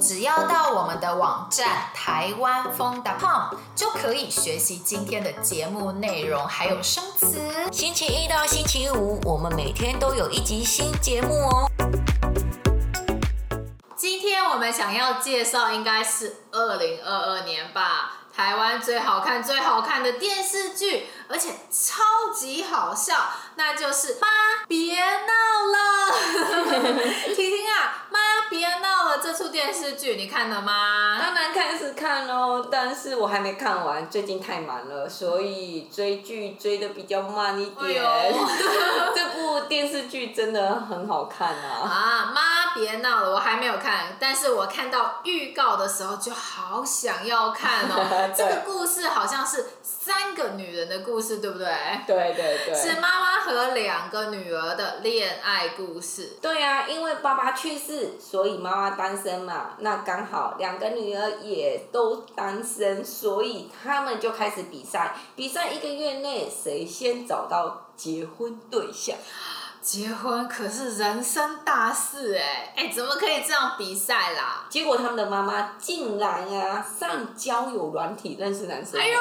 只要到我们的网站台湾风 .com 就可以学习今天的节目内容，还有生词。星期一到星期五，我们每天都有一集新节目哦。今天我们想要介绍，应该是二零二二年吧。台湾最好看、最好看的电视剧，而且超级好笑，那就是《妈别闹了》。《》电视剧你看了吗？当然开始看哦，但是我还没看完，最近太忙了，所以追剧追的比较慢一点。哎、这部电视剧真的很好看啊！啊，妈别闹了，我还没有看，但是我看到预告的时候就好想要看哦。这个故事好像是三个女人的故事，对不对？对对对。是妈妈和两个女儿的恋爱故事。对呀、啊，因为爸爸去世，所以妈妈单身嘛。那刚好两个女儿也都单身，所以他们就开始比赛。比赛一个月内，谁先找到结婚对象？结婚可是人生大事哎哎，怎么可以这样比赛啦？结果他们的妈妈竟然啊上交友软体认识男生，哎呦，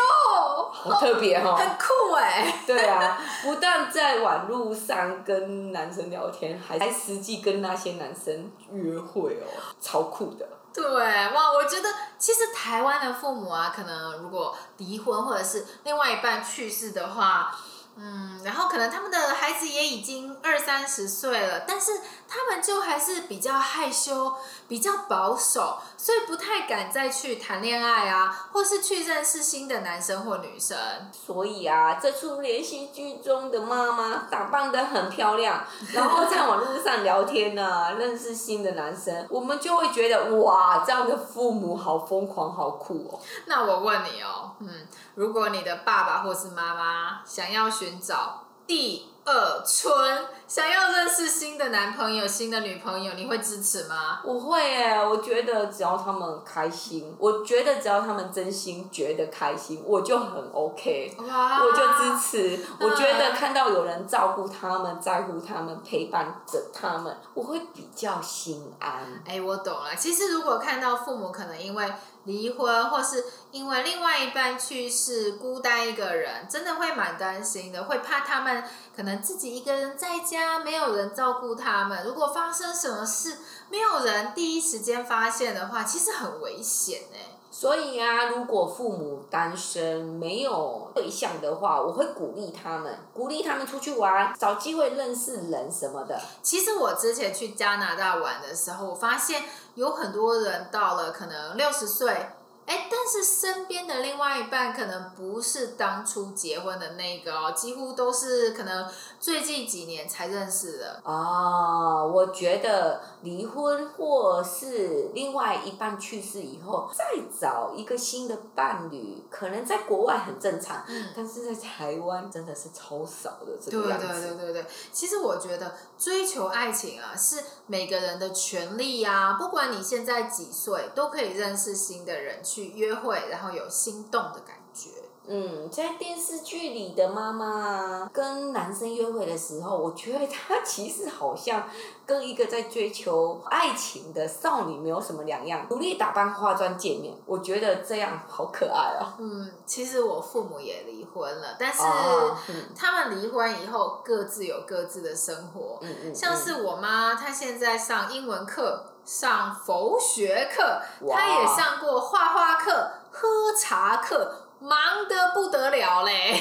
好特别哦，很酷哎。对啊，不但在网路上跟男生聊天，还还实际跟那些男生约会哦，超酷的。对哇，我觉得其实台湾的父母啊，可能如果离婚或者是另外一半去世的话。嗯，然后可能他们的孩子也已经二三十岁了，但是他们就还是比较害羞，比较保守，所以不太敢再去谈恋爱啊，或是去认识新的男生或女生。所以啊，这出连续剧中的妈妈打扮得很漂亮，然后在网络上聊天呢、啊，认识新的男生，我们就会觉得哇，这样的父母好疯狂，好酷哦。那我问你哦，嗯，如果你的爸爸或是妈妈想要。寻找第二春，想要认识新的男朋友、新的女朋友，你会支持吗？我会诶，我觉得只要他们开心，我觉得只要他们真心觉得开心，我就很 OK，我就支持。我觉得看到有人照顾他们、在乎他们、陪伴着他们，我会比较心安。哎，我懂了。其实如果看到父母可能因为离婚，或是因为另外一半去世，孤单一个人，真的会蛮担心的，会怕他们可能自己一个人在家，没有人照顾他们。如果发生什么事，没有人第一时间发现的话，其实很危险哎。所以啊，如果父母单身没有对象的话，我会鼓励他们，鼓励他们出去玩，找机会认识人什么的。其实我之前去加拿大玩的时候，我发现有很多人到了可能六十岁。哎，但是身边的另外一半可能不是当初结婚的那个哦，几乎都是可能最近几年才认识的。哦，我觉得离婚或是另外一半去世以后，再找一个新的伴侣，可能在国外很正常，嗯，但是在台湾真的是超少的这个样子。对对对对对，其实我觉得追求爱情啊，是每个人的权利呀，不管你现在几岁，都可以认识新的人去。去约会，然后有心动的感觉。嗯，在电视剧里的妈妈跟男生约会的时候，我觉得她 其实好像跟一个在追求爱情的少女没有什么两样，努力打扮、化妆见面。我觉得这样好可爱哦。嗯，其实我父母也离婚了，但是他们离婚以后各自有各自的生活。嗯嗯。像是我妈，她现在上英文课。上佛学课，他也上过画画课、喝茶课，忙得不得了嘞。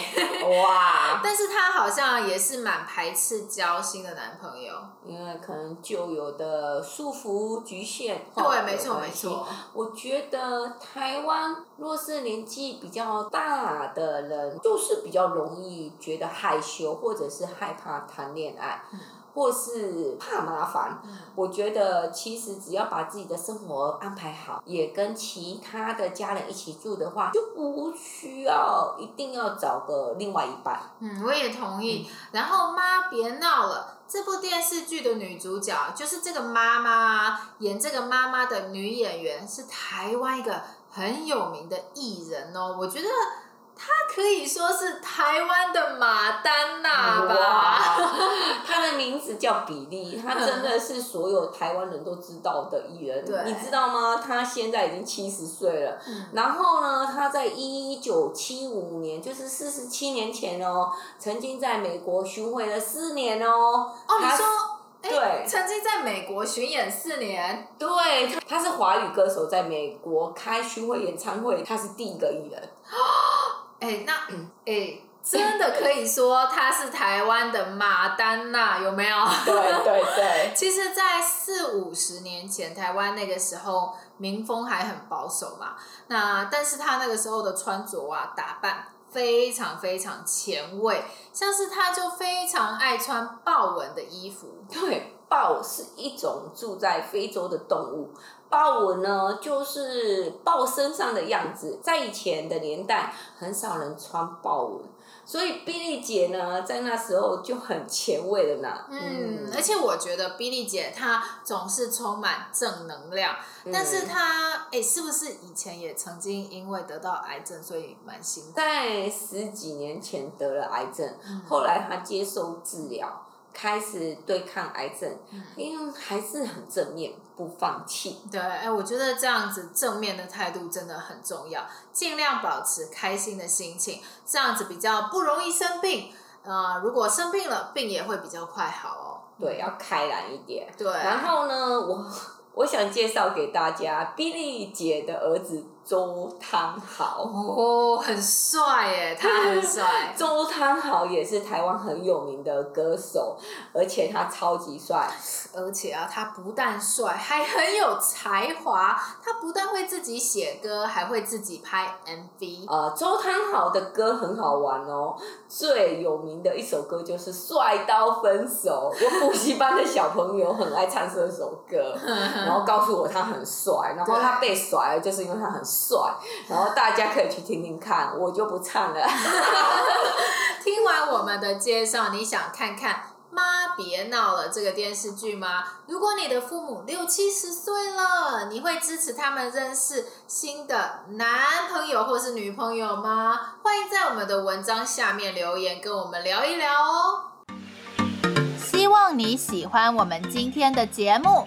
哇！但是他好像也是蛮排斥交新的男朋友，因为可能旧有的束缚局限。对，没错没错。我觉得台湾若是年纪比较大的人，就是比较容易觉得害羞，或者是害怕谈恋爱。嗯或是怕麻烦，我觉得其实只要把自己的生活安排好，也跟其他的家人一起住的话，就不需要一定要找个另外一半。嗯，我也同意。嗯、然后妈别闹了，这部电视剧的女主角就是这个妈妈，演这个妈妈的女演员是台湾一个很有名的艺人哦，我觉得。他可以说是台湾的马丹娜吧？他的名字叫比利，他真的是所有台湾人都知道的艺人。你知道吗？他现在已经七十岁了。嗯、然后呢，他在一九七五年，就是四十七年前哦，曾经在美国巡回了四年哦。哦，你说，欸、对，曾经在美国巡演四年。对，他是华语歌手，在美国开巡回演唱会，他是第一个艺人。那 真的可以说她是台湾的马丹娜，有没有？对对对。其实，在四五十年前，台湾那个时候民风还很保守嘛。那但是她那个时候的穿着啊、打扮非常非常前卫，像是她就非常爱穿豹纹的衣服。对，豹是一种住在非洲的动物。豹纹呢，就是豹身上的样子。在以前的年代，很少人穿豹纹，所以比利姐呢，在那时候就很前卫的呢。嗯，嗯，而且我觉得比利姐她总是充满正能量，嗯、但是她哎、欸，是不是以前也曾经因为得到癌症，所以蛮辛苦？在十几年前得了癌症，嗯、后来她接受治疗。开始对抗癌症，因为还是很正面，不放弃。对，哎，我觉得这样子正面的态度真的很重要，尽量保持开心的心情，这样子比较不容易生病。呃，如果生病了，病也会比较快好哦。对，要开朗一点。对。然后呢，我我想介绍给大家，比利姐的儿子。周汤豪哦，很帅耶，他很帅。周汤豪也是台湾很有名的歌手，而且他超级帅。而且啊，他不但帅，还很有才华。他不但会自己写歌，还会自己拍 MV。呃，周汤豪的歌很好玩哦，最有名的一首歌就是《帅到分手》。我补习班的小朋友很爱唱这首歌，然后告诉我他很帅，然后他被甩了，就是因为他很帅。帅，然后大家可以去听听看，我就不唱了。听完我们的介绍，你想看看《妈别闹了》这个电视剧吗？如果你的父母六七十岁了，你会支持他们认识新的男朋友或是女朋友吗？欢迎在我们的文章下面留言，跟我们聊一聊哦。希望你喜欢我们今天的节目。